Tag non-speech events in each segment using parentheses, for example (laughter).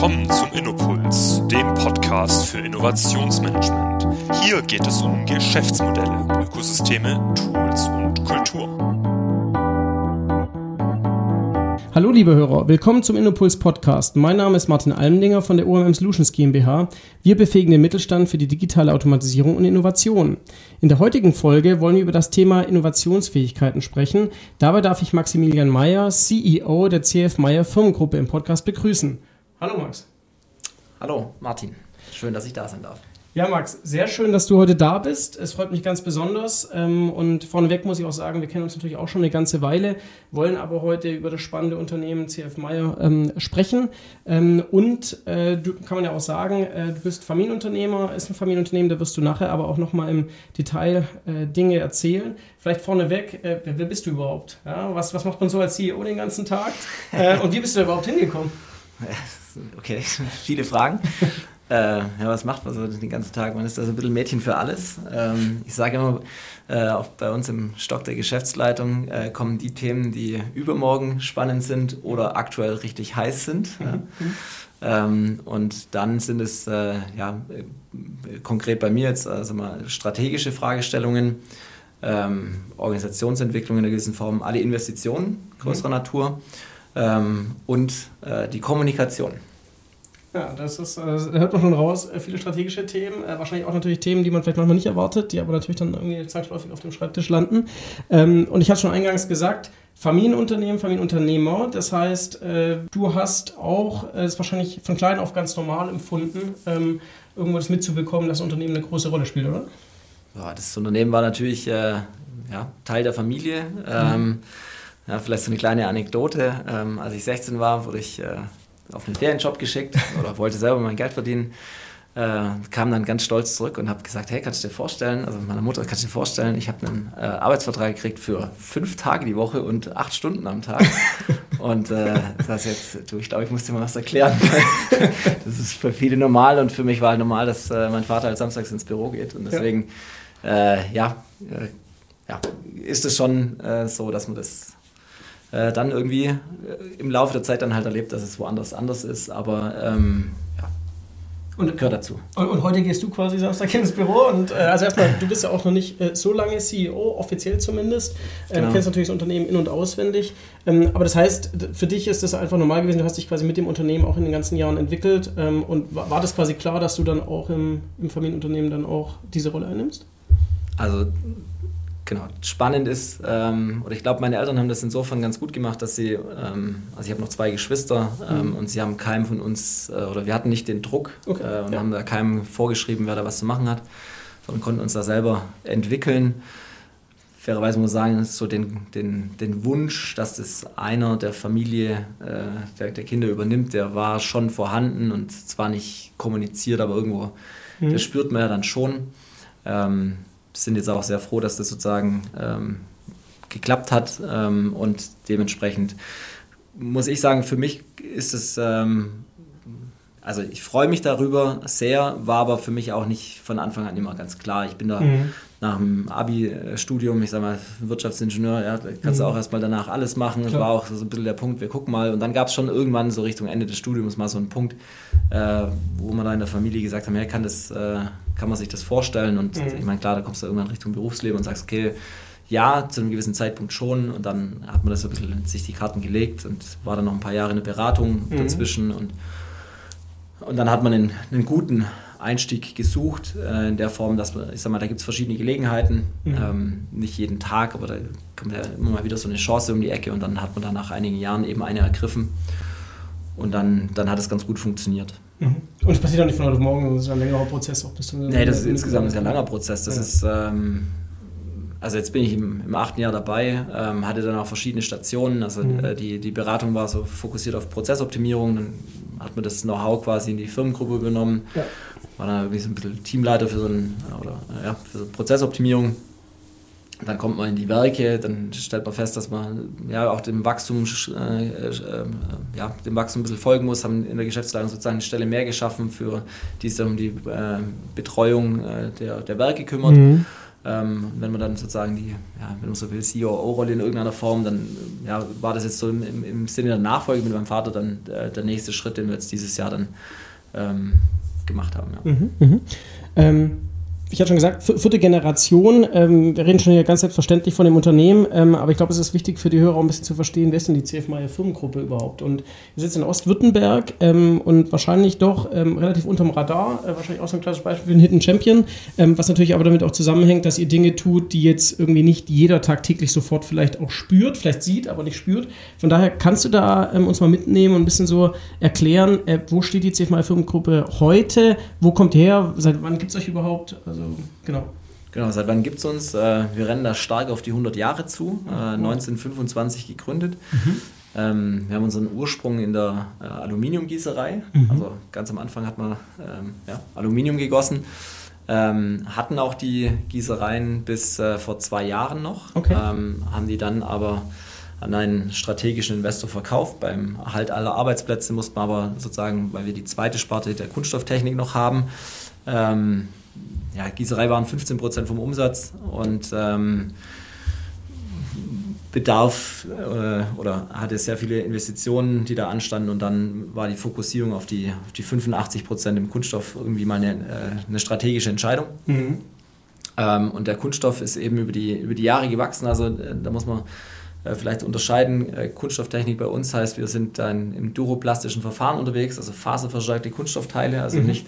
Willkommen zum Innopuls, dem Podcast für Innovationsmanagement. Hier geht es um Geschäftsmodelle, Ökosysteme, Tools und Kultur. Hallo liebe Hörer, willkommen zum Innopuls Podcast. Mein Name ist Martin Almendinger von der OMM Solutions GmbH. Wir befähigen den Mittelstand für die digitale Automatisierung und Innovation. In der heutigen Folge wollen wir über das Thema Innovationsfähigkeiten sprechen. Dabei darf ich Maximilian Meyer, CEO der CF Meyer Firmengruppe im Podcast begrüßen. Hallo Max. Hallo Martin, schön, dass ich da sein darf. Ja, Max, sehr schön, dass du heute da bist. Es freut mich ganz besonders. Ähm, und vorneweg muss ich auch sagen, wir kennen uns natürlich auch schon eine ganze Weile, wollen aber heute über das spannende Unternehmen CF Meyer ähm, sprechen. Ähm, und äh, du kann man ja auch sagen, äh, du bist Familienunternehmer, ist ein Familienunternehmen, da wirst du nachher aber auch nochmal im Detail äh, Dinge erzählen. Vielleicht vorneweg, wer bist du überhaupt? Was, was macht man so als CEO den ganzen Tag? und wie bist du da überhaupt hingekommen? (laughs) Okay, (laughs) viele Fragen. Äh, ja, was macht man so den ganzen Tag? Man ist da so ein bisschen Mädchen für alles. Ähm, ich sage immer, äh, auch bei uns im Stock der Geschäftsleitung äh, kommen die Themen, die übermorgen spannend sind oder aktuell richtig heiß sind. Mhm. Ja. Ähm, und dann sind es äh, ja, konkret bei mir jetzt also mal strategische Fragestellungen, ähm, Organisationsentwicklung in einer gewissen Form, alle Investitionen größerer mhm. Natur ähm, und äh, die Kommunikation. Ja, das ist, äh, da hört man schon raus, äh, viele strategische Themen, äh, wahrscheinlich auch natürlich Themen, die man vielleicht manchmal nicht erwartet, die aber natürlich dann irgendwie zwangsläufig auf dem Schreibtisch landen. Ähm, und ich hatte schon eingangs gesagt, Familienunternehmen, Familienunternehmer, das heißt, äh, du hast auch, äh, das ist wahrscheinlich von klein auf ganz normal empfunden, ähm, irgendwo das mitzubekommen, dass das Unternehmen eine große Rolle spielt, oder? Ja, das Unternehmen war natürlich äh, ja, Teil der Familie. Ähm, mhm. Ja, vielleicht so eine kleine Anekdote. Ähm, als ich 16 war, wurde ich auf einen Ferienjob geschickt (laughs) oder wollte selber mein Geld verdienen. Äh, kam dann ganz stolz zurück und habe gesagt, hey, kannst du dir vorstellen, also meiner Mutter, kannst du dir vorstellen, ich habe einen äh, Arbeitsvertrag gekriegt für fünf Tage die Woche und acht Stunden am Tag. (laughs) und äh, das jetzt, du, ich glaube, ich muss dir mal was erklären. (laughs) das ist für viele normal und für mich war halt normal, dass äh, mein Vater halt samstags ins Büro geht und deswegen, ja, äh, ja, äh, ja, ist es schon so, dass man das äh, dann irgendwie äh, im Laufe der Zeit dann halt erlebt, dass es woanders anders ist. Aber ähm, ja, und, gehört dazu. Und, und, heute gehst du quasi Samstag ins Büro und äh, also erstmal, du bist ja auch noch nicht äh, so lange CEO, offiziell zumindest. Äh, genau. Du kennst natürlich das Unternehmen in- und auswendig. Ähm, aber das heißt, für dich ist das einfach normal gewesen, du hast dich quasi mit dem Unternehmen auch in den ganzen Jahren entwickelt. Ähm, und war, war das quasi klar, dass du dann auch im, im Familienunternehmen dann auch diese Rolle einnimmst? Also genau, spannend ist, ähm, oder ich glaube, meine Eltern haben das insofern ganz gut gemacht, dass sie, ähm, also ich habe noch zwei Geschwister ähm, mhm. und sie haben keinem von uns, äh, oder wir hatten nicht den Druck okay. äh, und ja. haben da keinem vorgeschrieben, wer da was zu machen hat, sondern konnten uns da selber entwickeln. Fairerweise muss ich sagen, so den, den, den Wunsch, dass das einer der Familie, äh, der, der Kinder übernimmt, der war schon vorhanden und zwar nicht kommuniziert, aber irgendwo, mhm. das spürt man ja dann schon. Ähm, sind jetzt auch sehr froh, dass das sozusagen ähm, geklappt hat ähm, und dementsprechend muss ich sagen, für mich ist es, ähm, also ich freue mich darüber sehr, war aber für mich auch nicht von Anfang an immer ganz klar. Ich bin da mhm. nach dem Abi-Studium, ich sage mal Wirtschaftsingenieur, ja, kannst mhm. du auch erstmal danach alles machen. Das war auch so ein bisschen der Punkt, wir gucken mal. Und dann gab es schon irgendwann so Richtung Ende des Studiums mal so einen Punkt, äh, wo man da in der Familie gesagt haben, ja, kann das... Äh, kann man sich das vorstellen? Und mhm. ich meine, klar, da kommst du irgendwann Richtung Berufsleben und sagst, okay, ja, zu einem gewissen Zeitpunkt schon. Und dann hat man das so ein bisschen sich die Karten gelegt und war dann noch ein paar Jahre in der Beratung mhm. dazwischen. Und, und dann hat man einen, einen guten Einstieg gesucht, äh, in der Form, dass man, ich sag mal, da gibt es verschiedene Gelegenheiten, mhm. ähm, nicht jeden Tag, aber da kommt ja immer mal wieder so eine Chance um die Ecke und dann hat man da nach einigen Jahren eben eine ergriffen. Und dann, dann hat es ganz gut funktioniert. Mhm. Und es passiert auch nicht von heute auf morgen, das ist ein längerer Prozess. Auch bis zum nee, das ist insgesamt ist ein langer Prozess. Das ja. ist, ähm, also jetzt bin ich im, im achten Jahr dabei, ähm, hatte dann auch verschiedene Stationen. Also mhm. äh, die, die Beratung war so fokussiert auf Prozessoptimierung. Dann hat man das Know-how quasi in die Firmengruppe übernommen. Ja. War dann irgendwie so ein bisschen Teamleiter für so, ein, oder, ja, für so Prozessoptimierung. Dann kommt man in die Werke, dann stellt man fest, dass man ja auch dem Wachstum, äh, äh, ja, dem Wachstum ein bisschen folgen muss, haben in der Geschäftsleitung sozusagen eine Stelle mehr geschaffen, für die sich um die äh, Betreuung der, der Werke kümmert. Mhm. Ähm, wenn man dann sozusagen die, ja, wenn man so will, COO-Rolle in irgendeiner Form, dann ja, war das jetzt so im, im, im Sinne der Nachfolge mit meinem Vater dann äh, der nächste Schritt, den wir jetzt dieses Jahr dann ähm, gemacht haben. Ja. Mhm, mh. ähm, ich hatte schon gesagt, vierte Generation. Ähm, wir reden schon hier ganz selbstverständlich von dem Unternehmen, ähm, aber ich glaube, es ist wichtig für die Hörer ein bisschen zu verstehen, wer ist denn die CF Meyer Firmengruppe überhaupt? Und wir sitzen in Ostwürttemberg ähm, und wahrscheinlich doch ähm, relativ unterm Radar, äh, wahrscheinlich auch so ein klassisches Beispiel für den Hidden Champion, ähm, was natürlich aber damit auch zusammenhängt, dass ihr Dinge tut, die jetzt irgendwie nicht jeder tagtäglich sofort vielleicht auch spürt, vielleicht sieht, aber nicht spürt. Von daher kannst du da ähm, uns mal mitnehmen und ein bisschen so erklären, äh, wo steht die CF Meyer Firmengruppe heute? Wo kommt ihr her? Seit wann gibt es euch überhaupt? Also also genau. Genau, seit wann gibt es uns? Äh, wir rennen da stark auf die 100 Jahre zu, 1925 äh, gegründet. Mhm. Ähm, wir haben unseren Ursprung in der äh, Aluminiumgießerei. Mhm. Also ganz am Anfang hat man ähm, ja, Aluminium gegossen. Ähm, hatten auch die Gießereien bis äh, vor zwei Jahren noch, okay. haben die dann aber an einen strategischen Investor verkauft. Beim Erhalt aller Arbeitsplätze mussten wir aber sozusagen, weil wir die zweite Sparte der Kunststofftechnik noch haben, ja, Gießerei waren 15 Prozent vom Umsatz und ähm, Bedarf äh, oder hatte sehr viele Investitionen, die da anstanden und dann war die Fokussierung auf die, auf die 85 Prozent im Kunststoff irgendwie mal eine, äh, eine strategische Entscheidung. Mhm. Ähm, und der Kunststoff ist eben über die, über die Jahre gewachsen, also äh, da muss man äh, vielleicht unterscheiden. Äh, Kunststofftechnik bei uns heißt, wir sind dann im duroplastischen Verfahren unterwegs, also faserverstärkte Kunststoffteile, also mhm. nicht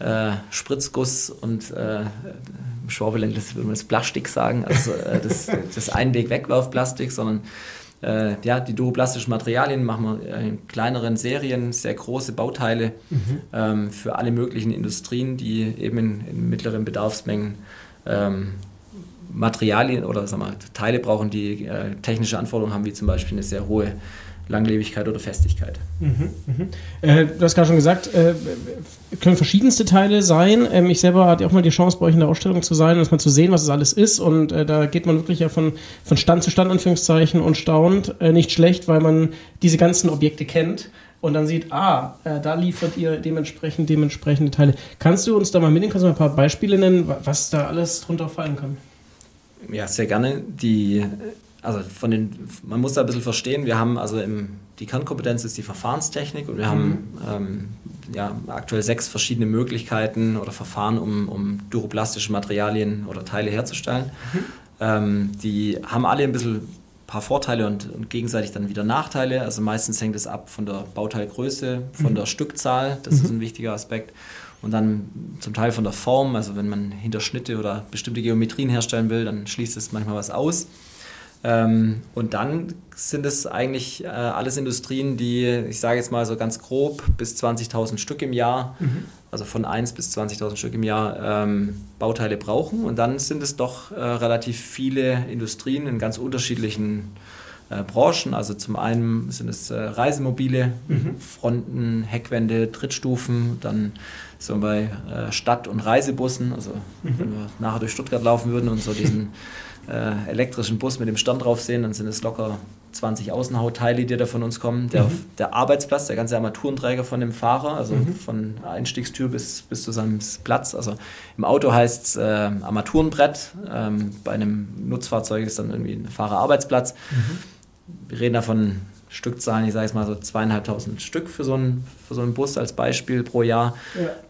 äh, Spritzguss und äh, im Schwabeland würde man das Plastik sagen, also äh, das, (laughs) das Einweg-Wegwerfplastik, sondern äh, ja, die duroplastischen Materialien machen wir in kleineren Serien, sehr große Bauteile mhm. ähm, für alle möglichen Industrien, die eben in, in mittleren Bedarfsmengen ähm, Materialien oder sagen wir, Teile brauchen, die äh, technische Anforderungen haben, wie zum Beispiel eine sehr hohe Langlebigkeit oder Festigkeit. Mhm, mh. äh, du hast gerade schon gesagt, äh, können verschiedenste Teile sein. Ähm, ich selber hatte auch mal die Chance, bei euch in der Ausstellung zu sein und mal zu sehen, was es alles ist. Und äh, da geht man wirklich ja von, von Stand zu Stand, Anführungszeichen, und staunt. Äh, nicht schlecht, weil man diese ganzen Objekte kennt und dann sieht, ah, äh, da liefert ihr dementsprechend dementsprechende Teile. Kannst du uns da mal mitnehmen? Kannst du mal ein paar Beispiele nennen, was da alles drunter fallen kann? Ja, sehr gerne. Die also von den, man muss da ein bisschen verstehen, wir haben also im, die Kernkompetenz ist die Verfahrenstechnik und wir mhm. haben ähm, ja, aktuell sechs verschiedene Möglichkeiten oder Verfahren, um, um duroplastische Materialien oder Teile herzustellen. Mhm. Ähm, die haben alle ein bisschen paar Vorteile und, und, gegenseitig dann wieder Nachteile. Also meistens hängt es ab von der Bauteilgröße, von mhm. der Stückzahl, das ist mhm. ein wichtiger Aspekt. Und dann zum Teil von der Form, also wenn man Hinterschnitte oder bestimmte Geometrien herstellen will, dann schließt es manchmal was aus. Ähm, und dann sind es eigentlich äh, alles Industrien, die, ich sage jetzt mal so ganz grob, bis 20.000 Stück im Jahr, mhm. also von 1 bis 20.000 Stück im Jahr ähm, Bauteile brauchen. Und dann sind es doch äh, relativ viele Industrien in ganz unterschiedlichen äh, Branchen. Also zum einen sind es äh, Reisemobile, mhm. Fronten, Heckwände, Trittstufen, dann so bei äh, Stadt- und Reisebussen. Also mhm. wenn wir nachher durch Stuttgart laufen würden und so diesen (laughs) äh, elektrischen Bus mit dem Stern drauf sehen, dann sind es locker 20 Außenhautteile, die da von uns kommen. Der, mhm. der Arbeitsplatz, der ganze Armaturenträger von dem Fahrer, also mhm. von Einstiegstür bis, bis zu seinem Platz. Also im Auto heißt es äh, Armaturenbrett, ähm, bei einem Nutzfahrzeug ist dann irgendwie ein Fahrerarbeitsplatz. Mhm. Wir reden davon Stückzahlen, ich sage es mal so zweieinhalbtausend Stück für so, einen, für so einen Bus als Beispiel pro Jahr.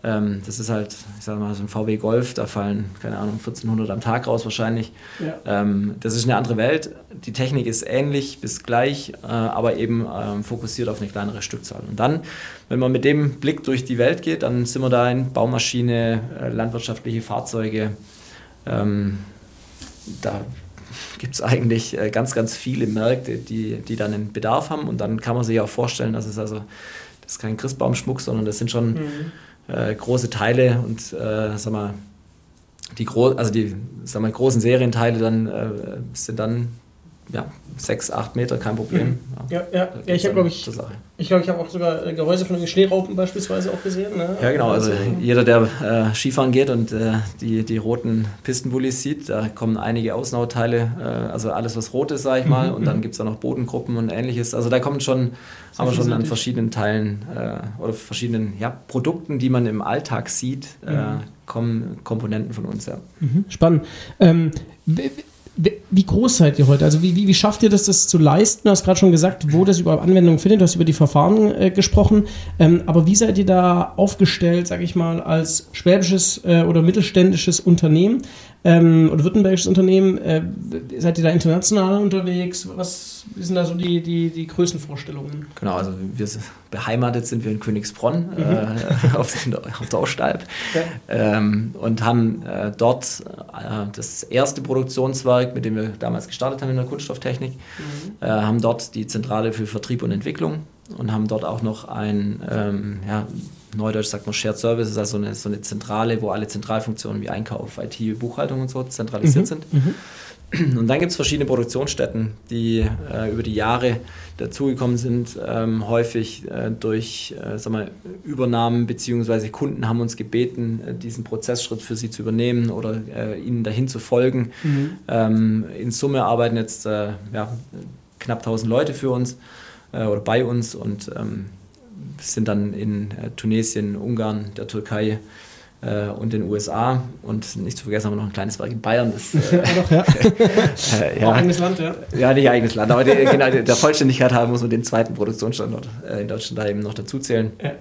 Ja. Ähm, das ist halt, ich sage mal, so ein VW Golf, da fallen, keine Ahnung, 1400 am Tag raus wahrscheinlich. Ja. Ähm, das ist eine andere Welt. Die Technik ist ähnlich bis gleich, äh, aber eben ähm, fokussiert auf eine kleinere Stückzahl. Und dann, wenn man mit dem Blick durch die Welt geht, dann sind wir da in Baumaschine, äh, landwirtschaftliche Fahrzeuge. Ähm, da gibt es eigentlich äh, ganz, ganz viele Märkte, die, die dann einen Bedarf haben. Und dann kann man sich auch vorstellen, dass es also, das ist kein Christbaumschmuck, sondern das sind schon mhm. äh, große Teile und äh, sag mal, die, gro also die sag mal, großen Serienteile dann, äh, sind dann ja, sechs, acht Meter, kein Problem. Mhm. Ja, ja, ja ich habe, glaube ich, ich glaube, ich habe auch sogar äh, Gehäuse von den Schneeraupen beispielsweise auch gesehen. Ne? Ja, genau. Also jeder, der äh, Skifahren geht und äh, die, die roten Pistenbullis sieht, da kommen einige Außenhautteile, äh, also alles, was rot ist, sage ich mal. Mhm, und dann mhm. gibt es da noch Bodengruppen und ähnliches. Also da kommt schon, haben wir schon an verschiedenen Teilen äh, oder verschiedenen ja, Produkten, die man im Alltag sieht, äh, mhm. kommen Komponenten von uns. Ja. Mhm, spannend. Ähm, wie groß seid ihr heute? Also wie, wie, wie schafft ihr das, das zu leisten? Du hast gerade schon gesagt, wo das überhaupt Anwendung findet. Du hast über die Verfahren äh, gesprochen. Ähm, aber wie seid ihr da aufgestellt, sage ich mal, als schwäbisches äh, oder mittelständisches Unternehmen? Ähm, oder württembergisches Unternehmen. Äh, seid ihr da international unterwegs? Was sind da so die, die, die Größenvorstellungen? Genau, also wir beheimatet sind wir in Königsbronn mhm. äh, (laughs) auf, auf, der Ostalb ja. ähm, und haben äh, dort äh, das erste Produktionswerk, mit dem wir damals gestartet haben in der Kunststofftechnik, mhm. Äh, haben dort die Zentrale für Vertrieb und Entwicklung und haben dort auch noch ein ähm, ja, Neudeutsch sagt man Shared Services, also eine, so eine Zentrale, wo alle Zentralfunktionen wie Einkauf, IT, Buchhaltung und so zentralisiert mhm. sind. Mhm. Und dann gibt es verschiedene Produktionsstätten, die äh, über die Jahre dazugekommen sind, ähm, häufig äh, durch äh, sag mal, Übernahmen beziehungsweise Kunden haben uns gebeten, äh, diesen Prozessschritt für sie zu übernehmen oder äh, ihnen dahin zu folgen. Mhm. Ähm, in Summe arbeiten jetzt äh, ja, knapp 1000 Leute für uns oder bei uns und ähm, sind dann in äh, Tunesien, Ungarn, der Türkei äh, und den USA. Und nicht zu vergessen haben wir noch ein kleines Werk in Bayern. Das, äh, (laughs) doch, ja. (laughs) äh, ja. Auch eigenes Land, ja. Ja, nicht eigenes Land, aber die, genau, der Vollständigkeit haben muss man den zweiten Produktionsstandort äh, in Deutschland da eben noch dazu zählen. Ja.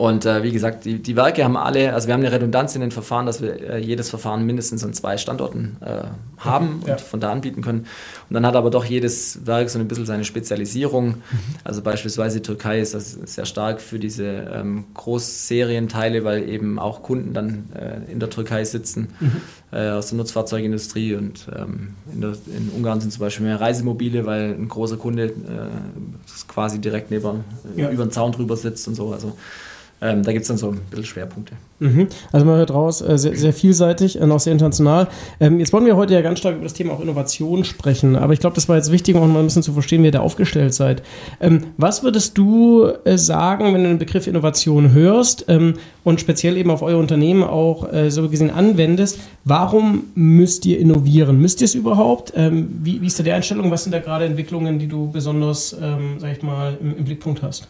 Und äh, wie gesagt, die, die Werke haben alle, also wir haben eine Redundanz in den Verfahren, dass wir äh, jedes Verfahren mindestens an zwei Standorten äh, haben ja. und von da anbieten können. Und dann hat aber doch jedes Werk so ein bisschen seine Spezialisierung. Mhm. Also beispielsweise die Türkei ist das sehr stark für diese ähm, Großserienteile, weil eben auch Kunden dann äh, in der Türkei sitzen mhm. Äh, aus der Nutzfahrzeugindustrie und ähm, in, der, in, Ungarn sind zum Beispiel mehr Reisemobile, weil ein großer Kunde äh, quasi direkt neben, ja. über den Zaun drüber sitzt und so. Also ähm, da gibt es dann so ein bisschen Schwerpunkte. Mhm. Also man hört raus, äh, sehr, sehr, vielseitig und auch sehr international. Ähm, jetzt wollen wir heute ja ganz stark über das Thema auch Innovation sprechen, aber ich glaube, das war jetzt wichtig, um mal ein bisschen zu verstehen, wie ihr da aufgestellt seid. Ähm, was würdest du äh, sagen, wenn du den Begriff Innovation hörst ähm, und speziell eben auf euer Unternehmen auch äh, so gesehen anwendest? Warum müsst ihr innovieren? Müsst ihr es überhaupt? Ähm, wie, wie, ist da die Einstellung? Was sind da gerade Entwicklungen, die du besonders, ähm, sag ich mal, im, im Blickpunkt hast?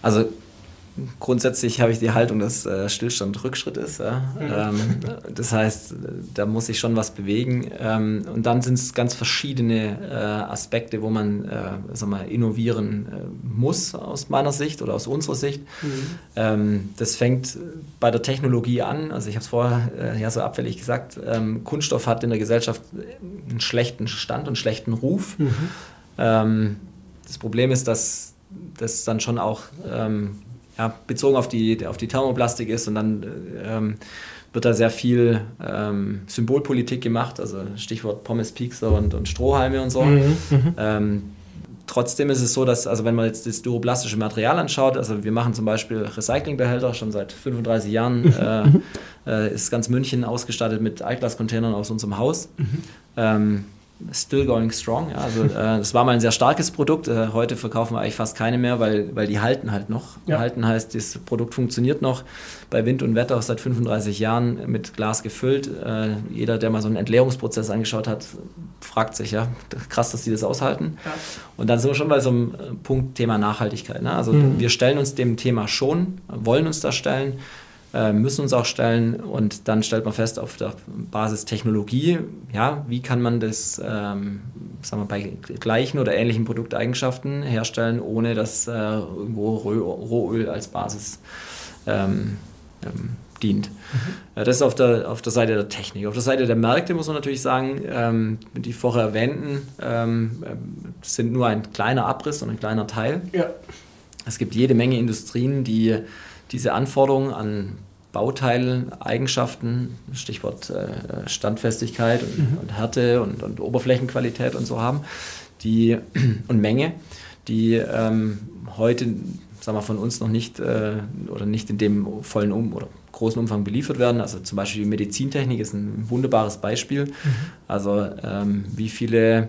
Also grundsätzlich habe ich die Haltung, dass äh, Stillstand Rückschritt ist. Ja? Mhm. Ähm, das heißt, da muss sich schon was bewegen. Ähm, und dann sind es ganz verschiedene äh, Aspekte, wo man äh, sag mal, innovieren äh, muss, aus meiner Sicht oder aus unserer Sicht. Mhm. Ähm, das fängt bei der Technologie an. Also ich habe es vorher äh, ja so abfällig gesagt, ähm, Kunststoff hat in der Gesellschaft einen schlechten Stand und einen schlechten Ruf. Mhm. Ähm, das Problem ist, dass das dann schon auch ähm, ja, bezogen auf die, auf die Thermoplastik ist und dann ähm, wird da sehr viel ähm, Symbolpolitik gemacht, also Stichwort Pommes, Piekser und, und Strohhalme und so. Mhm, mhm. ähm, trotzdem ist es so, dass, also wenn man jetzt das duroplastische Material anschaut, also wir machen zum Beispiel Recyclingbehälter schon seit 35 Jahren, mhm. äh, äh, ist ganz München ausgestattet mit Altglas-Containern aus unserem Haus. Mhm. Still going strong. Ja, also äh, das war mal ein sehr starkes Produkt. Äh, heute verkaufen wir eigentlich fast keine mehr, weil, weil die halten halt noch. Ja. Halten heißt, das Produkt funktioniert noch bei Wind und Wetter seit 35 Jahren mit Glas gefüllt. Äh, jeder, der mal so einen Entleerungsprozess angeschaut hat, fragt sich, ja, krass, dass die das aushalten. Ja. Und dann sind wir schon bei so einem äh, Punkt Thema Nachhaltigkeit. Ne? Also mhm. wir stellen uns dem Thema schon, wollen uns da stellen müssen uns auch stellen und dann stellt man fest auf der Basis Technologie, ja, wie kann man das ähm, sagen wir, bei gleichen oder ähnlichen Produkteigenschaften herstellen, ohne dass äh, irgendwo Rohöl als Basis ähm, ähm, dient. Mhm. Das ist auf der, auf der Seite der Technik. Auf der Seite der Märkte muss man natürlich sagen, ähm, die vorher erwähnten ähm, sind nur ein kleiner Abriss und ein kleiner Teil. Ja. Es gibt jede Menge Industrien, die diese Anforderungen an Bauteileigenschaften, Stichwort äh, Standfestigkeit und, mhm. und Härte und, und, Oberflächenqualität und so haben, die (clears throat) und Menge, die ähm, heute sagen wir, von uns noch nicht äh, oder nicht in dem vollen um oder großen Umfang beliefert werden. Also zum Beispiel die Medizintechnik ist ein wunderbares Beispiel. Mhm. Also ähm, wie viele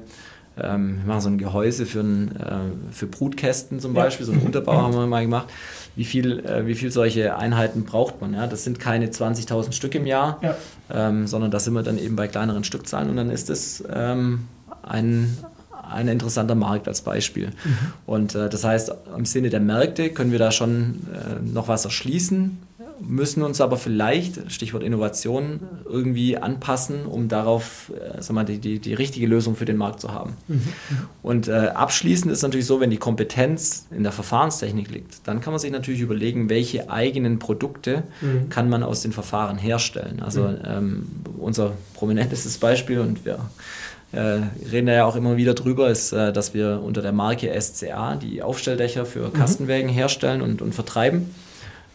ähm, wir machen so ein Gehäuse für, ein, äh, für Brutkästen zum Beispiel, ja. so einen Unterbau (laughs) haben wir mal gemacht. Wie viel, äh, wie viel solche Einheiten braucht man? Ja? Das sind keine 20.000 Stück im Jahr, ja. ähm, sondern da sind wir dann eben bei kleineren Stückzahlen und dann ist es ähm, ein, ein interessanter Markt als Beispiel. Mhm. Und äh, das heißt, im Sinne der Märkte können wir da schon äh, noch was erschließen, müssen uns aber vielleicht, Stichwort Innovation, irgendwie anpassen, um darauf äh, sag mal, die, die, die richtige Lösung für den Markt zu haben. Mhm. Und äh, abschließend ist natürlich so, wenn die Kompetenz in der Verfahrenstechnik liegt, dann kann man sich natürlich überlegen, welche eigenen Produkte mhm. kann man aus den Verfahren herstellen. Also mhm. ähm, unser prominentestes Beispiel und wir äh, reden ja auch immer wieder drüber, ist, äh, dass wir unter der Marke SCA die Aufstelldächer für mhm. Kastenwägen herstellen und, und vertreiben.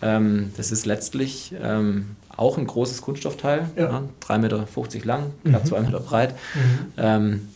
Ähm, das ist letztlich ähm, auch ein großes Kunststoffteil, ja. Ja, 3,50 Meter lang, knapp mhm. 2 Meter breit, mhm. ähm,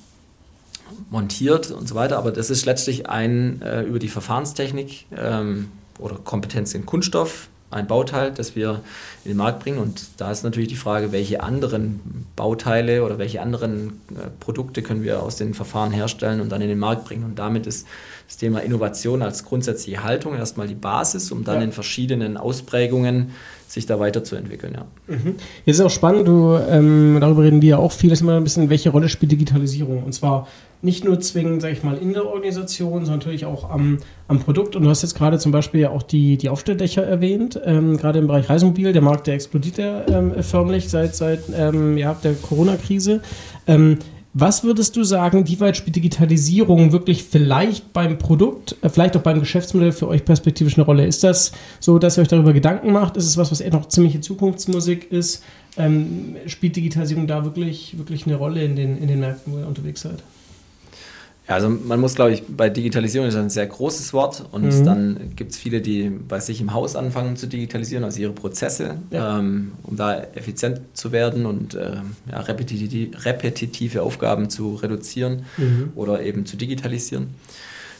montiert und so weiter. Aber das ist letztlich ein äh, über die Verfahrenstechnik ähm, oder Kompetenz in Kunststoff ein Bauteil, das wir in den Markt bringen. Und da ist natürlich die Frage, welche anderen Bauteile oder welche anderen äh, Produkte können wir aus den Verfahren herstellen und dann in den Markt bringen. Und damit ist das Thema Innovation als grundsätzliche Haltung erstmal die Basis, um dann ja. in verschiedenen Ausprägungen sich da weiterzuentwickeln. Ja. Mhm. Jetzt ist auch spannend, du, ähm, darüber reden wir ja auch viel, ist immer ein bisschen, welche Rolle spielt Digitalisierung? Und zwar nicht nur zwingend, sage ich mal, in der Organisation, sondern natürlich auch am, am Produkt. Und du hast jetzt gerade zum Beispiel ja auch die, die Aufstelldächer erwähnt, ähm, gerade im Bereich Reisemobil. Der Markt, der explodiert ja ähm, förmlich seit, seit ähm, ja, der Corona-Krise. Ähm, was würdest du sagen, wie weit spielt Digitalisierung wirklich vielleicht beim Produkt, äh, vielleicht auch beim Geschäftsmodell für euch perspektivisch eine Rolle? Ist das so, dass ihr euch darüber Gedanken macht? Ist es was, was eher noch ziemliche Zukunftsmusik ist? Ähm, spielt Digitalisierung da wirklich, wirklich eine Rolle in den, in den Märkten, wo ihr unterwegs seid? Ja, also man muss, glaube ich, bei Digitalisierung ist ein sehr großes Wort und mhm. dann gibt es viele, die bei sich im Haus anfangen zu digitalisieren, also ihre Prozesse, ja. ähm, um da effizient zu werden und äh, ja, repetitive, repetitive, Aufgaben zu reduzieren mhm. oder eben zu digitalisieren.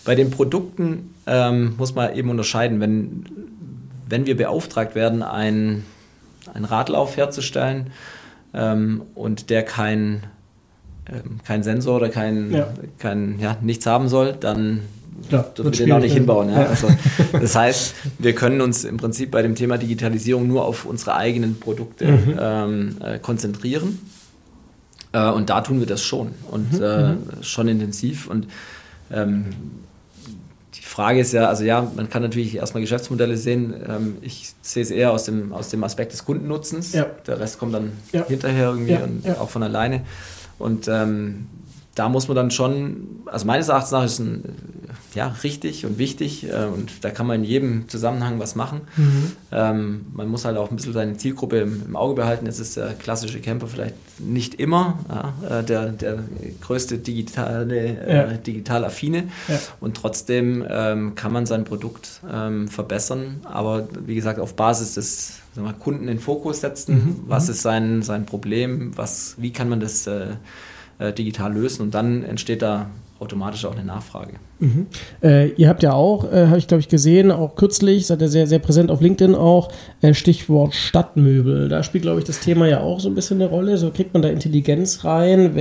Bei den Produkten ähm, muss man eben unterscheiden, wenn, wenn wir beauftragt werden, einen Radlauf herzustellen ähm, und der kein ähm, kein Sensor oder kein, ja. kein ja, nichts haben soll, dann ja, dürfen wir den auch nicht hinbauen. Ja? Ja. Also, (laughs) das heißt, wir können uns im Prinzip bei dem Thema Digitalisierung nur auf unsere eigenen Produkte mhm. ähm, äh, konzentrieren. Äh, und da tun wir das schon und mhm. äh, mhm. schon intensiv. Und ähm, die Frage ist ja, also ja, man kann natürlich erstmal Geschäftsmodelle sehen. Ähm, ich sehe es eher aus dem, aus dem Aspekt des Kundennutzens. Der Rest kommt dann hinterher irgendwie und auch von alleine. Und ähm, da muss man dann schon, also meines Erachtens nach ist ein, ja, richtig und wichtig äh, und da kann man in jedem Zusammenhang was machen. Mhm. Ähm, man muss halt auch ein bisschen seine Zielgruppe im, im, Auge behalten. Jetzt ist der klassische Camper vielleicht nicht immer ja, äh, der, der größte digitale, äh, ja. digital affine ja. und trotzdem ähm, kann man sein Produkt ähm, verbessern, aber wie gesagt auf Basis des mal, Kunden in Fokus setzen. Mhm. Was mhm. ist sein, sein Problem? Was, wie kann man das äh, äh, digital lösen? Und dann entsteht da automatisch auch eine Nachfrage. Mhm. Äh, ihr habt ja auch, äh, habe ich glaube ich gesehen, auch kürzlich, seid ihr sehr, sehr präsent auf LinkedIn auch, äh, Stichwort Stadtmöbel. Da spielt glaube ich das Thema ja auch so ein bisschen eine Rolle. So kriegt man da Intelligenz rein.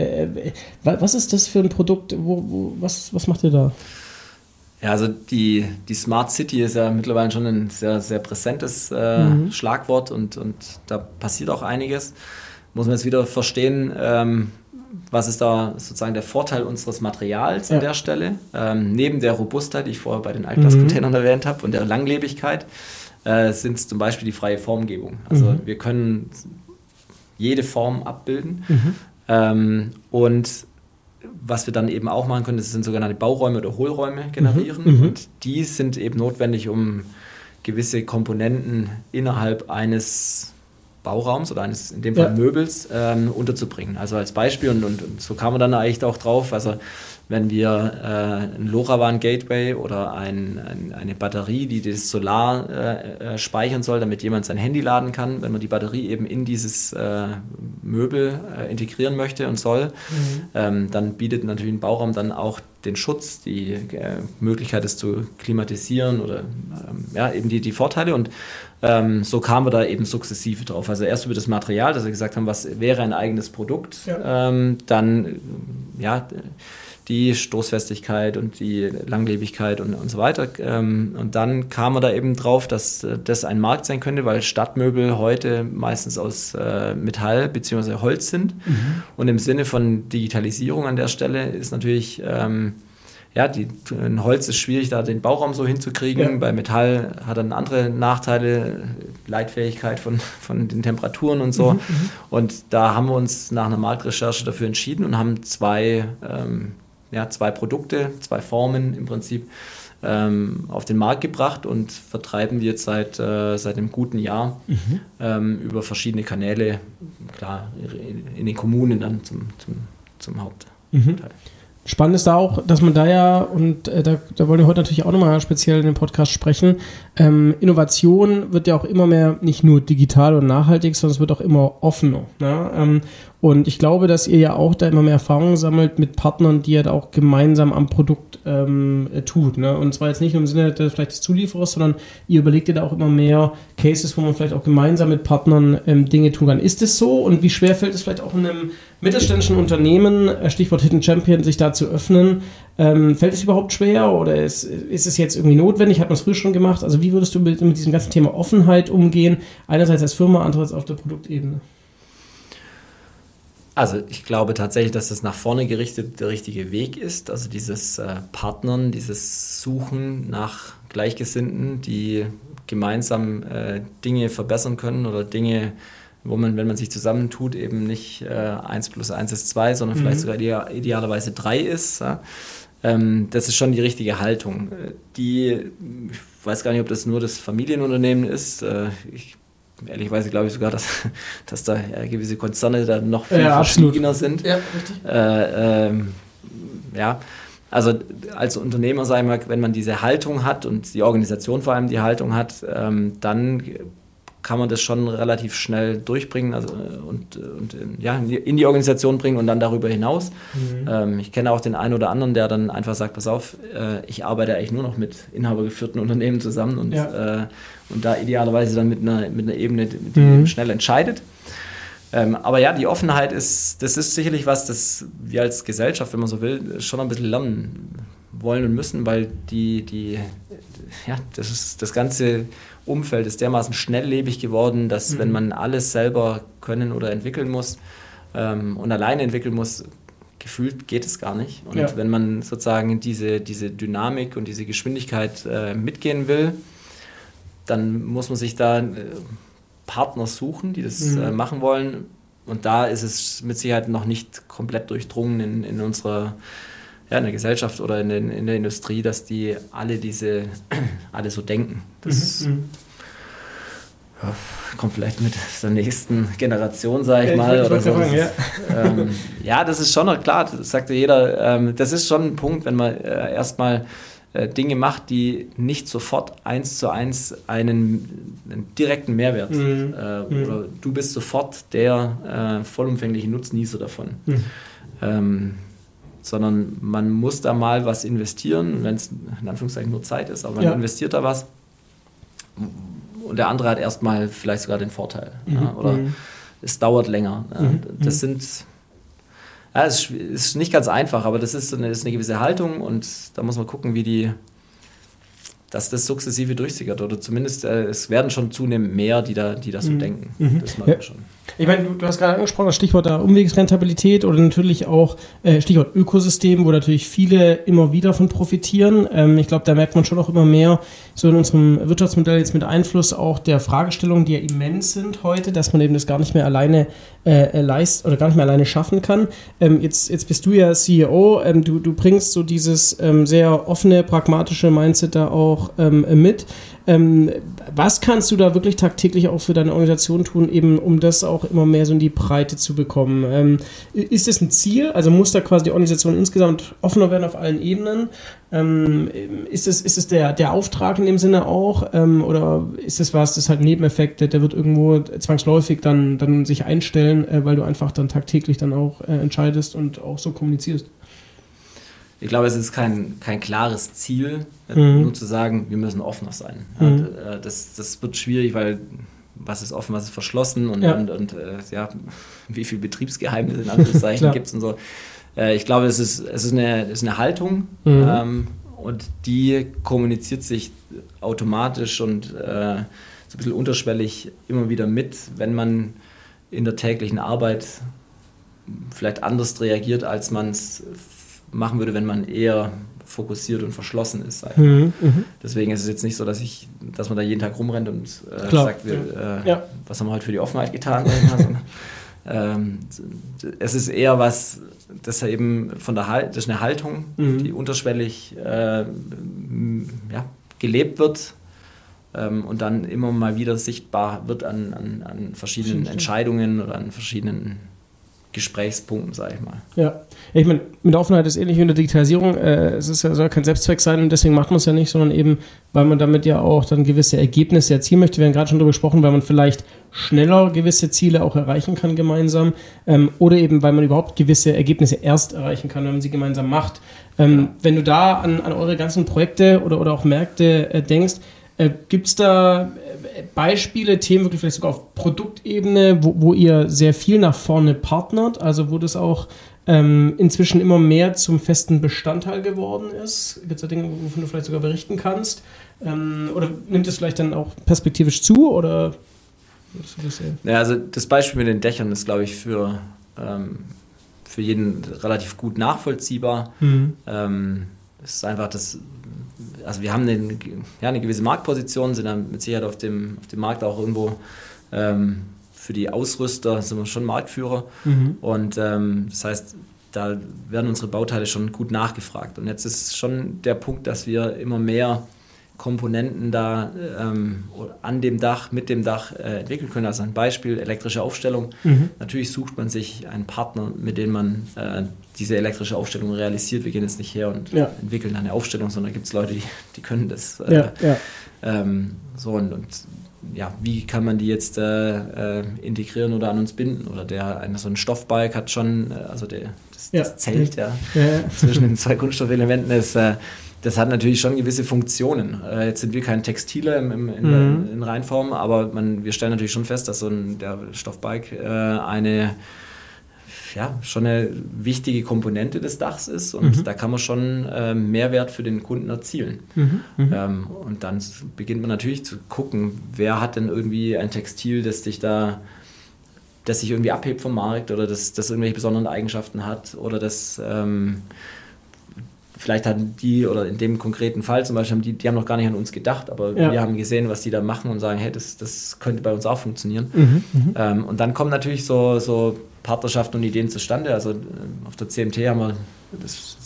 Was ist das für ein Produkt? Wo, wo, was, was macht ihr da? Ja, also die, die Smart City ist ja mittlerweile schon ein sehr, sehr präsentes äh, mhm. Schlagwort und, und da passiert auch einiges. Muss man jetzt wieder verstehen, ähm, was ist da sozusagen der Vorteil unseres Materials ja. an der Stelle? Ähm, neben der Robustheit, die ich vorher bei den Altglascontainern mhm. erwähnt habe, und der Langlebigkeit, äh, sind es zum Beispiel die freie Formgebung. Also mhm. wir können jede Form abbilden. Mhm. Ähm, und was wir dann eben auch machen können, das sind sogenannte Bauräume oder Hohlräume generieren. Mhm, mhm. und die sind eben notwendig, um gewisse Komponenten innerhalb eines Bauraums oder eines, in dem Fall ja. Möbels, ähm, unterzubringen. Also als Beispiel, und, und, und, so kam man dann eigentlich auch drauf, also wenn wir äh, ein LoRaWAN-Gateway oder ein, ein, eine Batterie, die das Solar äh, äh, speichern soll, damit jemand sein Handy laden kann, wenn man die Batterie eben in dieses äh, Möbel äh, integrieren möchte und soll, mhm. ähm, dann bietet natürlich ein Bauraum dann auch den Schutz, die äh, Möglichkeit, es zu klimatisieren oder ähm, ja, eben die, die Vorteile. Und ähm, so kamen wir da eben sukzessive drauf. Also erst über das Material, dass wir gesagt haben, was wäre ein eigenes Produkt, ja. ähm, dann ja die Stoßfestigkeit und die Langlebigkeit und, und so weiter. Ähm, und dann kam man da eben drauf, dass äh, das ein Markt sein könnte, weil Stadtmöbel heute meistens aus äh, Metall bzw. Holz sind. Mhm. Und im Sinne von Digitalisierung an der Stelle ist natürlich ähm, ja, die, ein Holz ist schwierig, da den Bauraum so hinzukriegen. Ja. Bei Metall hat dann andere Nachteile, Leitfähigkeit von, von den Temperaturen und so. Mhm, mhm, und da haben wir uns nach einer Marktrecherche dafür entschieden und haben zwei ähm, ja, zwei Produkte, zwei Formen im Prinzip ähm, auf den Markt gebracht und vertreiben die jetzt seit, äh, seit einem guten Jahr mhm. ähm, über verschiedene Kanäle, klar, in, in den Kommunen dann zum, zum, zum Hauptteil. Mhm. Spannend ist da auch, dass man da ja, und äh, da, da wollen wir heute natürlich auch nochmal speziell in dem Podcast sprechen, ähm, Innovation wird ja auch immer mehr nicht nur digital und nachhaltig, sondern es wird auch immer offener. Ne? Ähm, und ich glaube, dass ihr ja auch da immer mehr Erfahrungen sammelt mit Partnern, die ihr da auch gemeinsam am Produkt ähm, äh, tut. Ne? Und zwar jetzt nicht nur im Sinne des, vielleicht des Zulieferers, sondern ihr überlegt ihr da auch immer mehr Cases, wo man vielleicht auch gemeinsam mit Partnern ähm, Dinge tun kann. Ist es so? Und wie schwer fällt es vielleicht auch in einem mittelständischen Unternehmen, äh, Stichwort Hidden Champion, sich da zu öffnen? Ähm, fällt es überhaupt schwer oder ist, ist es jetzt irgendwie notwendig? Hat man es früher schon gemacht? Also wie würdest du mit, mit diesem ganzen Thema Offenheit umgehen? Einerseits als Firma, andererseits auf der Produktebene. Also ich glaube tatsächlich, dass das nach vorne gerichtet der richtige Weg ist. Also dieses äh, Partnern, dieses Suchen nach Gleichgesinnten, die gemeinsam äh, Dinge verbessern können oder Dinge, wo man, wenn man sich zusammentut, eben nicht äh, 1 plus 1 ist 2, sondern mhm. vielleicht sogar idea idealerweise 3 ist. Ja? Ähm, das ist schon die richtige Haltung. Äh, die, ich weiß gar nicht, ob das nur das Familienunternehmen ist. Äh, ich ehrlicherweise glaube ich sogar, dass, (laughs) dass da ja, gewisse Konzerne da noch viel ja, verschwiegener sind. Ja, richtig. Äh, ähm, ja, also als Unternehmer, sagen wir, wenn man diese Haltung hat und die Organisation vor allem die Haltung hat, ähm, dann kann man das schon relativ schnell durchbringen also, und, und ja, in die Organisation bringen und dann darüber hinaus. Mhm. Ähm, ich kenne auch den einen oder anderen, der dann einfach sagt, pass auf, äh, ich arbeite eigentlich nur noch mit inhabergeführten Unternehmen zusammen und, ja. äh, und da idealerweise dann mit einer, mit einer Ebene, die mhm. schnell entscheidet. Ähm, aber ja, die Offenheit ist, das ist sicherlich was, das wir als Gesellschaft, wenn man so will, schon ein bisschen lernen wollen und müssen, weil die, die, ja, das, ist, das ganze Umfeld ist dermaßen schnelllebig geworden, dass mhm. wenn man alles selber können oder entwickeln muss ähm, und alleine entwickeln muss, gefühlt geht es gar nicht. Und ja. wenn man sozusagen diese, diese Dynamik und diese Geschwindigkeit äh, mitgehen will, dann muss man sich da äh, Partner suchen, die das mhm. äh, machen wollen. Und da ist es mit Sicherheit noch nicht komplett durchdrungen in, in unserer ja, in der Gesellschaft oder in, den, in der Industrie, dass die alle diese, (clears throat) alle so denken. Das mhm. mhm. ja, kommt vielleicht mit der nächsten Generation, sage ich ja, mal. Ich oder so. Fragen, ja. Ähm, ja, das ist schon noch klar, das sagte jeder. Ähm, das ist schon ein Punkt, wenn man äh, erstmal äh, Dinge macht, die nicht sofort eins zu eins einen, einen direkten Mehrwert mhm. Äh, mhm. oder du bist sofort der äh, vollumfängliche Nutznießer davon. Mhm. Ähm, sondern man muss da mal was investieren, wenn es in Anführungszeichen nur Zeit ist, aber man ja. investiert da was und der andere hat erstmal vielleicht sogar den Vorteil. Mhm. Ja, oder mhm. es dauert länger. Mhm. Das sind, ja, es ist nicht ganz einfach, aber das ist eine, das ist eine gewisse Haltung und da muss man gucken, wie die, dass das sukzessive durchsickert oder zumindest äh, es werden schon zunehmend mehr, die da, die das so mhm. denken. Mhm. Das merken wir schon. Ich meine, du, du, hast gerade angesprochen, das Stichwort der Umwegsrentabilität oder natürlich auch äh, Stichwort Ökosystem, wo natürlich viele immer wieder von profitieren. Ähm, ich glaube, da merkt man schon auch immer mehr, so in unserem Wirtschaftsmodell jetzt mit Einfluss auch der Fragestellungen, die ja immens sind heute, dass man eben das gar nicht mehr alleine äh, leist oder gar nicht mehr alleine schaffen kann. Ähm, jetzt, jetzt bist du ja CEO, ähm, du, du bringst so dieses ähm, sehr offene, pragmatische Mindset da auch ähm, mit. Ähm, was kannst du da wirklich tagtäglich auch für deine Organisation tun, eben um das auch immer mehr so in die Breite zu bekommen? Ähm, ist es ein Ziel? Also muss da quasi die Organisation insgesamt offener werden auf allen Ebenen? Ähm, ist es, ist es der, der Auftrag in dem Sinne auch? Ähm, oder ist es was, das ist halt ein Nebeneffekt, der, der wird irgendwo zwangsläufig dann, dann sich einstellen, äh, weil du einfach dann tagtäglich dann auch äh, entscheidest und auch so kommunizierst? Ich glaube, es ist kein, kein klares Ziel, mhm. nur zu sagen, wir müssen offener sein. Mhm. Ja, das, das wird schwierig, weil was ist offen, was ist verschlossen und, ja. und, und äh, ja, (laughs) wie viel Betriebsgeheimnisse in Anführungszeichen (laughs) gibt es und so. Äh, ich glaube, es ist, es ist, eine, es ist eine Haltung mhm. ähm, und die kommuniziert sich automatisch und äh, so ein bisschen unterschwellig immer wieder mit, wenn man in der täglichen Arbeit vielleicht anders reagiert, als man es machen würde, wenn man eher fokussiert und verschlossen ist. Mhm, mhm, Deswegen ist es jetzt nicht so, dass ich, dass man da jeden Tag rumrennt und äh, sagt, wir, äh, ja. was haben wir heute für die Offenheit getan? (laughs) ähm, es ist eher was, das eben von der halt, das ist eine Haltung, mhm. die unterschwellig äh, ja, gelebt wird ähm, und dann immer mal wieder sichtbar wird an, an, an verschiedenen Entscheidungen oder an verschiedenen Gesprächspunkten, sage ich mal. Ja, ich meine, mit Offenheit ist ähnlich wie in der Digitalisierung. Äh, es ist ja, soll kein Selbstzweck sein und deswegen macht man es ja nicht, sondern eben, weil man damit ja auch dann gewisse Ergebnisse erzielen möchte. Wir haben gerade schon darüber gesprochen, weil man vielleicht schneller gewisse Ziele auch erreichen kann gemeinsam ähm, oder eben, weil man überhaupt gewisse Ergebnisse erst erreichen kann, wenn man sie gemeinsam macht. Ähm, ja. Wenn du da an, an eure ganzen Projekte oder, oder auch Märkte äh, denkst, äh, Gibt es da Beispiele, Themen wirklich vielleicht sogar auf Produktebene, wo, wo ihr sehr viel nach vorne partnert, also wo das auch ähm, inzwischen immer mehr zum festen Bestandteil geworden ist? Gibt es da Dinge, wovon du vielleicht sogar berichten kannst? Ähm, oder nimmt es vielleicht dann auch perspektivisch zu? Oder ja, also das Beispiel mit den Dächern ist, glaube ich, für, ähm, für jeden relativ gut nachvollziehbar. Mhm. Ähm, es ist einfach das also wir haben eine, ja, eine gewisse Marktposition, sind dann mit Sicherheit auf dem, auf dem Markt auch irgendwo ähm, für die Ausrüster sind wir schon Marktführer. Mhm. Und ähm, das heißt, da werden unsere Bauteile schon gut nachgefragt. Und jetzt ist schon der Punkt, dass wir immer mehr Komponenten da ähm, an dem Dach, mit dem Dach äh, entwickeln können. Also ein Beispiel, elektrische Aufstellung. Mhm. Natürlich sucht man sich einen Partner, mit dem man äh, diese elektrische Aufstellung realisiert. Wir gehen jetzt nicht her und ja. entwickeln eine Aufstellung, sondern gibt es Leute, die, die können das. Äh, ja, ja. Ähm, so und, und, ja, wie kann man die jetzt äh, äh, integrieren oder an uns binden? Oder der eine so ein Stoffbalk hat schon, äh, also der, das, das Zelt ja, zwischen den zwei Kunststoffelementen ist das hat natürlich schon gewisse Funktionen. Äh, jetzt sind wir kein Textile im, im, in, mhm. in Reinform, aber man, wir stellen natürlich schon fest, dass so ein, der Stoffbike äh, eine ja, schon eine wichtige Komponente des Dachs ist und mhm. da kann man schon äh, Mehrwert für den Kunden erzielen. Mhm. Mhm. Ähm, und dann beginnt man natürlich zu gucken, wer hat denn irgendwie ein Textil, das dich da das sich irgendwie abhebt vom Markt oder das, das irgendwelche besonderen Eigenschaften hat oder das ähm, vielleicht hatten die, oder in dem konkreten Fall zum Beispiel, haben die, die haben noch gar nicht an uns gedacht, aber ja. wir haben gesehen, was die da machen und sagen, hey, das, das könnte bei uns auch funktionieren. Mhm, mhm. ähm, und dann kommen natürlich so, so Partnerschaften und Ideen zustande. Also äh, auf der CMT haben wir, das,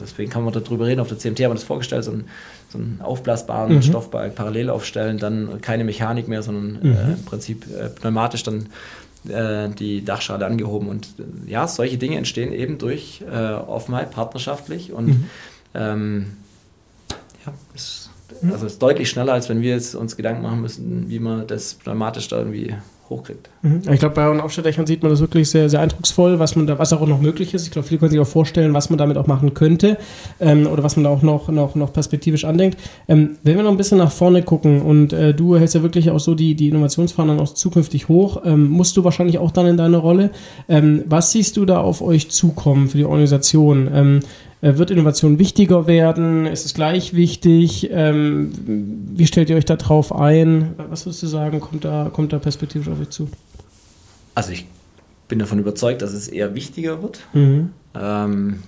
deswegen kann man darüber reden, auf der CMT haben wir das vorgestellt, so, ein, so einen aufblasbaren mhm. Stoffbalg parallel aufstellen, dann keine Mechanik mehr, sondern mhm. äh, im Prinzip äh, pneumatisch dann äh, die Dachschale angehoben. Und äh, ja, solche Dinge entstehen eben durch äh, Offenheit, partnerschaftlich und mhm. ähm, ja, es, also es ist deutlich schneller, als wenn wir jetzt uns Gedanken machen müssen, wie man das pneumatisch da irgendwie hochkriegt. Mhm. Ich glaube, bei euren Aufstelldächern sieht man das wirklich sehr, sehr eindrucksvoll, was man da, was auch noch möglich ist. Ich glaube, viele können sich auch vorstellen, was man damit auch machen könnte ähm, oder was man da auch noch, noch, noch perspektivisch andenkt. Ähm, wenn wir noch ein bisschen nach vorne gucken und äh, du hältst ja wirklich auch so die, die Innovationsfahnen auch zukünftig hoch, ähm, musst du wahrscheinlich auch dann in deine Rolle. Ähm, was siehst du da auf euch zukommen für die Organisation? Äh, wird Innovation wichtiger werden? Ist es gleich wichtig? Ähm, wie stellt ihr euch da drauf ein? Was würdest du sagen, kommt da, kommt da perspektivisch auf euch zu? Also ich bin davon überzeugt, dass es eher wichtiger wird. Mhm. Ähm,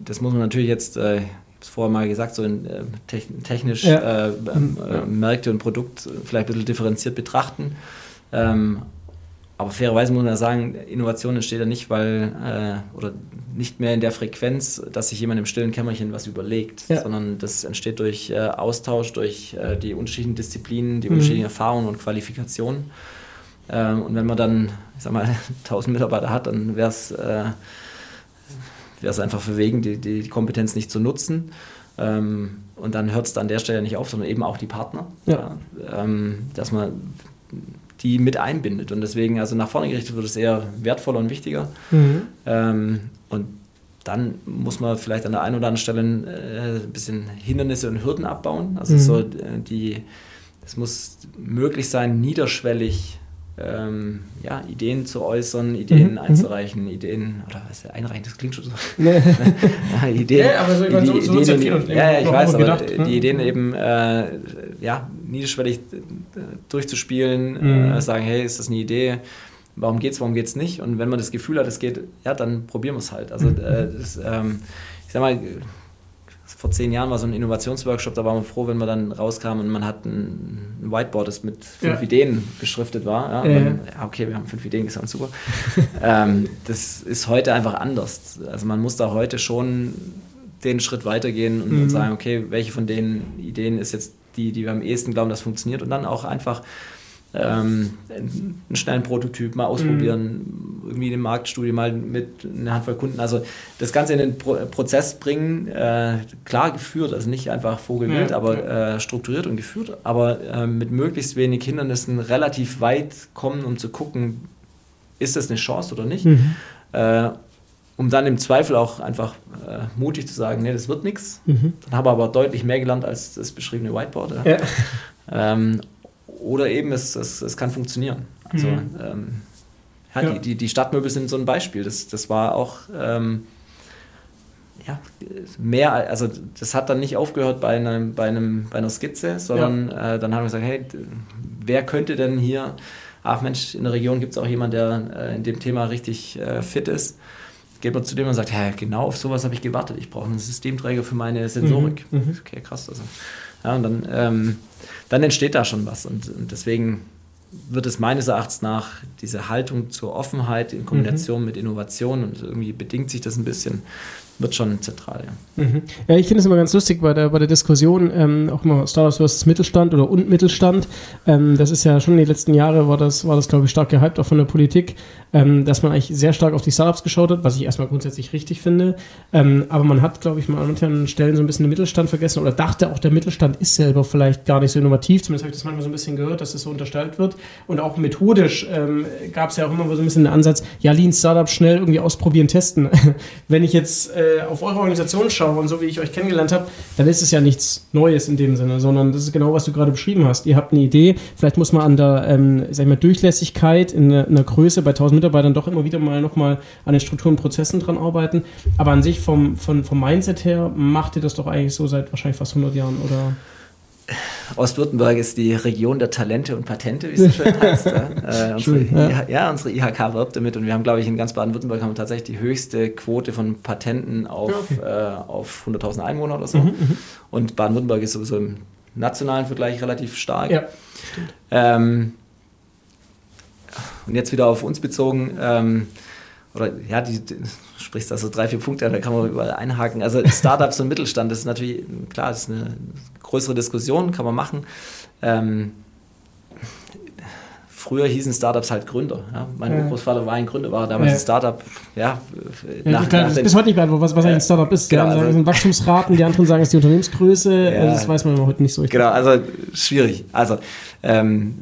das muss man natürlich jetzt, äh, ich habe es vorher mal gesagt, so in, äh, technisch ja. äh, ähm, äh, Märkte und Produkt vielleicht ein bisschen differenziert betrachten. Ähm, aber fairerweise muss man sagen, Innovation entsteht ja nicht, weil, äh, oder nicht mehr in der Frequenz, dass sich jemand im stillen Kämmerchen was überlegt, ja. sondern das entsteht durch äh, Austausch, durch äh, die unterschiedlichen Disziplinen, die mhm. unterschiedlichen Erfahrungen und Qualifikationen. Ähm, und wenn man dann, ich sag mal, (laughs) 1000 Mitarbeiter hat, dann wäre es äh, einfach verwegen, die, die Kompetenz nicht zu nutzen. Ähm, und dann hört es an der Stelle nicht auf, sondern eben auch die Partner. Ja. Ja, ähm, dass man die mit einbindet. Und deswegen, also nach vorne gerichtet wird es eher wertvoller und wichtiger. Mhm. Ähm, und dann muss man vielleicht an der einen oder anderen Stelle äh, ein bisschen Hindernisse und Hürden abbauen. Also mhm. so äh, die, es muss möglich sein, niederschwellig ähm, ja, Ideen zu äußern, Ideen mhm. mhm. einzureichen, Ideen, oder was einreichen, das klingt schon so. (laughs) Nee. ja, Ideen, ja, aber so, die, so, so Ideen, ja, ja, ich weiß, aber gedacht, die Ideen eben äh, ja, niederschwellig äh, durchzuspielen, mhm. äh, sagen, hey, ist das eine Idee? Warum geht's, warum geht's nicht? Und wenn man das Gefühl hat, es geht, ja, dann probieren wir es halt. Also, mhm. äh, das, ähm, ich sag mal, vor zehn Jahren war so ein Innovationsworkshop, da waren wir froh, wenn man dann rauskam und man hat ein, Whiteboard, das mit fünf ja. Ideen beschriftet war. Ja, ja. Dann, ja, okay, wir haben fünf Ideen gesagt, super. (laughs) ähm, das ist heute einfach anders. Also man muss da heute schon den Schritt weitergehen und, mhm. und sagen, okay, welche von den Ideen ist jetzt die, die wir am ehesten glauben, das funktioniert und dann auch einfach ähm, einen schnellen Prototyp mal ausprobieren, mhm. irgendwie eine Marktstudie mal mit einer Handvoll Kunden. Also das Ganze in den Pro Prozess bringen, äh, klar geführt, also nicht einfach vogelwild, ja, aber. Äh, strukturiert und geführt, aber äh, mit möglichst wenig Hindernissen relativ weit kommen, um zu gucken, ist das eine Chance oder nicht. Mhm. Um dann im Zweifel auch einfach äh, mutig zu sagen, nee, das wird nichts. Mhm. Dann habe aber deutlich mehr gelernt als das beschriebene Whiteboard. Ja. Ähm, oder eben es, es, es kann funktionieren. Also mhm. ähm, ja, ja. Die, die, die Stadtmöbel sind so ein Beispiel. Das, das war auch ähm, ja, mehr, also das hat dann nicht aufgehört bei, einem, bei, einem, bei einer Skizze, sondern ja. äh, dann haben wir gesagt, hey, wer könnte denn hier, ach Mensch, in der Region gibt es auch jemanden, der äh, in dem Thema richtig äh, fit ist. Geht man zu dem und sagt, ja, genau auf sowas habe ich gewartet. Ich brauche einen Systemträger für meine Sensorik. Mhm. Mhm. Okay, krass. Also, ja, und dann ähm, dann entsteht da schon was. Und, und, deswegen wird es meines Erachtens nach diese Haltung zur Offenheit in Kombination mhm. mit Innovation und irgendwie bedingt sich das ein bisschen, wird schon zentral. Ja, mhm. ja ich finde es immer ganz lustig bei der, bei der Diskussion, ähm, auch immer Startups versus Mittelstand oder und Mittelstand. Ähm, das ist ja schon in den letzten Jahren, war das, war das glaube ich, stark gehypt, auch von der Politik, ähm, dass man eigentlich sehr stark auf die Startups geschaut hat, was ich erstmal grundsätzlich richtig finde. Ähm, aber man hat, glaube ich, mal an manchen Stellen so ein bisschen den Mittelstand vergessen oder dachte auch, der Mittelstand ist selber vielleicht gar nicht so innovativ. Zumindest habe ich das manchmal so ein bisschen gehört, dass das so unterstellt wird. Und auch methodisch ähm, gab es ja auch immer so ein bisschen den Ansatz, ja, Lean Startup schnell irgendwie ausprobieren, testen. (laughs) Wenn ich jetzt äh, auf eure Organisation schaue und so wie ich euch kennengelernt habe, dann ist es ja nichts Neues in dem Sinne, sondern das ist genau, was du gerade beschrieben hast. Ihr habt eine Idee, vielleicht muss man an der ähm, sag ich mal, Durchlässigkeit in einer, in einer Größe bei 1000 Mitarbeitern doch immer wieder mal nochmal an den Strukturen und Prozessen dran arbeiten. Aber an sich vom, vom, vom Mindset her macht ihr das doch eigentlich so seit wahrscheinlich fast 100 Jahren, oder? Ostwürttemberg ist die Region der Talente und Patente, wie es so schön (laughs) heißt. äh, unsere, ja. ja. unsere IHK wirbt damit und wir haben, glaube ich, in ganz Baden-Württemberg haben wir tatsächlich die höchste Quote von Patenten auf, okay. äh, auf 100.000 Einwohner oder so. Mhm, mhm, und Baden-Württemberg ist sowieso im nationalen Vergleich relativ stark. Ja. Ähm, und jetzt wieder auf uns bezogen, ähm, oder ja, die, die sprichst also drei, vier Punkte, da kann man überall einhaken. Also Startups und Mittelstand, das ist natürlich, klar, das ist eine größere Diskussion, kann man machen. Ähm, früher hießen Startups halt Gründer. Ja? Mein ja. Großvater war ein Gründer, war damals ja. ein Startup. Ja, nach, klar, nach das bis heute nicht beantwortet, was, was eigentlich ein Startup ist. Genau, also, das sind Wachstumsraten, die anderen sagen, es ist die Unternehmensgröße. (laughs) Also das weiß man heute nicht so. Genau, also schwierig. Also ähm,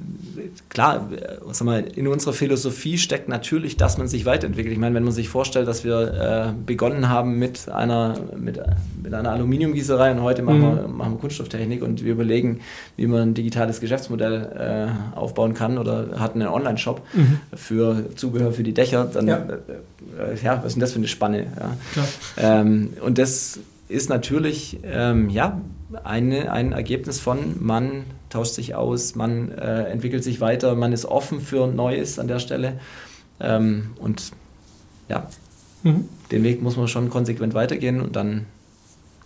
klar, sag mal, in unserer Philosophie steckt natürlich, dass man sich weiterentwickelt. Ich meine, wenn man sich vorstellt, dass wir äh, begonnen haben mit einer, mit, mit einer Aluminiumgießerei und heute machen, mhm. wir, machen wir Kunststofftechnik und wir überlegen, wie man ein digitales Geschäftsmodell äh, aufbauen kann oder hatten einen Online-Shop mhm. für Zubehör für die Dächer, dann ja. Äh, ja. was ist denn das für eine Spanne? Ja. Ähm, und das ist natürlich ähm, ja, eine, ein Ergebnis von, man tauscht sich aus, man äh, entwickelt sich weiter, man ist offen für Neues an der Stelle. Ähm, und ja, mhm. den Weg muss man schon konsequent weitergehen und dann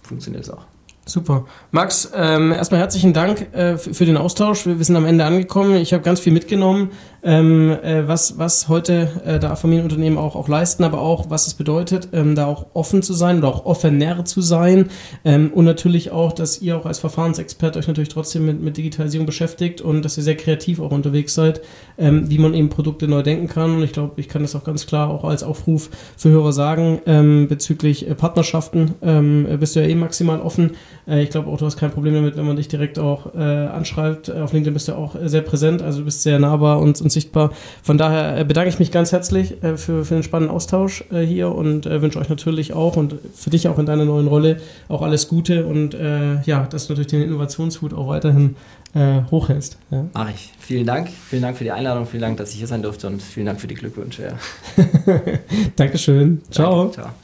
funktioniert es auch. Super. Max, ähm, erstmal herzlichen Dank äh, für den Austausch. Wir, wir sind am Ende angekommen. Ich habe ganz viel mitgenommen ähm, äh, was, was heute äh, da Familienunternehmen auch, auch leisten, aber auch, was es bedeutet, ähm, da auch offen zu sein oder auch offener zu sein ähm, und natürlich auch, dass ihr auch als Verfahrensexpert euch natürlich trotzdem mit, mit Digitalisierung beschäftigt und dass ihr sehr kreativ auch unterwegs seid, ähm, wie man eben Produkte neu denken kann und ich glaube, ich kann das auch ganz klar auch als Aufruf für Hörer sagen, ähm, bezüglich äh, Partnerschaften ähm, bist du ja eh maximal offen Äh, ich glaube auch, du hast kein Problem damit, wenn man dich direkt auch äh, anschreibt. Auf LinkedIn bist du auch sehr präsent, also du bist sehr nahbar und, und sichtbar. Von daher äh, bedanke ich mich ganz herzlich äh, für, für den spannenden Austausch äh, hier und wünsche euch natürlich auch und für dich auch in deiner neuen Rolle auch alles Gute und ja, dass du natürlich den Innovationshut auch weiterhin hochhältst. Ja. Mach ich. Vielen Dank. Vielen Dank für die Einladung. Vielen Dank, dass ich hier sein durfte und vielen Dank für die Glückwünsche. Ja. (laughs) Dankeschön. Ciao. Danke. Ciao.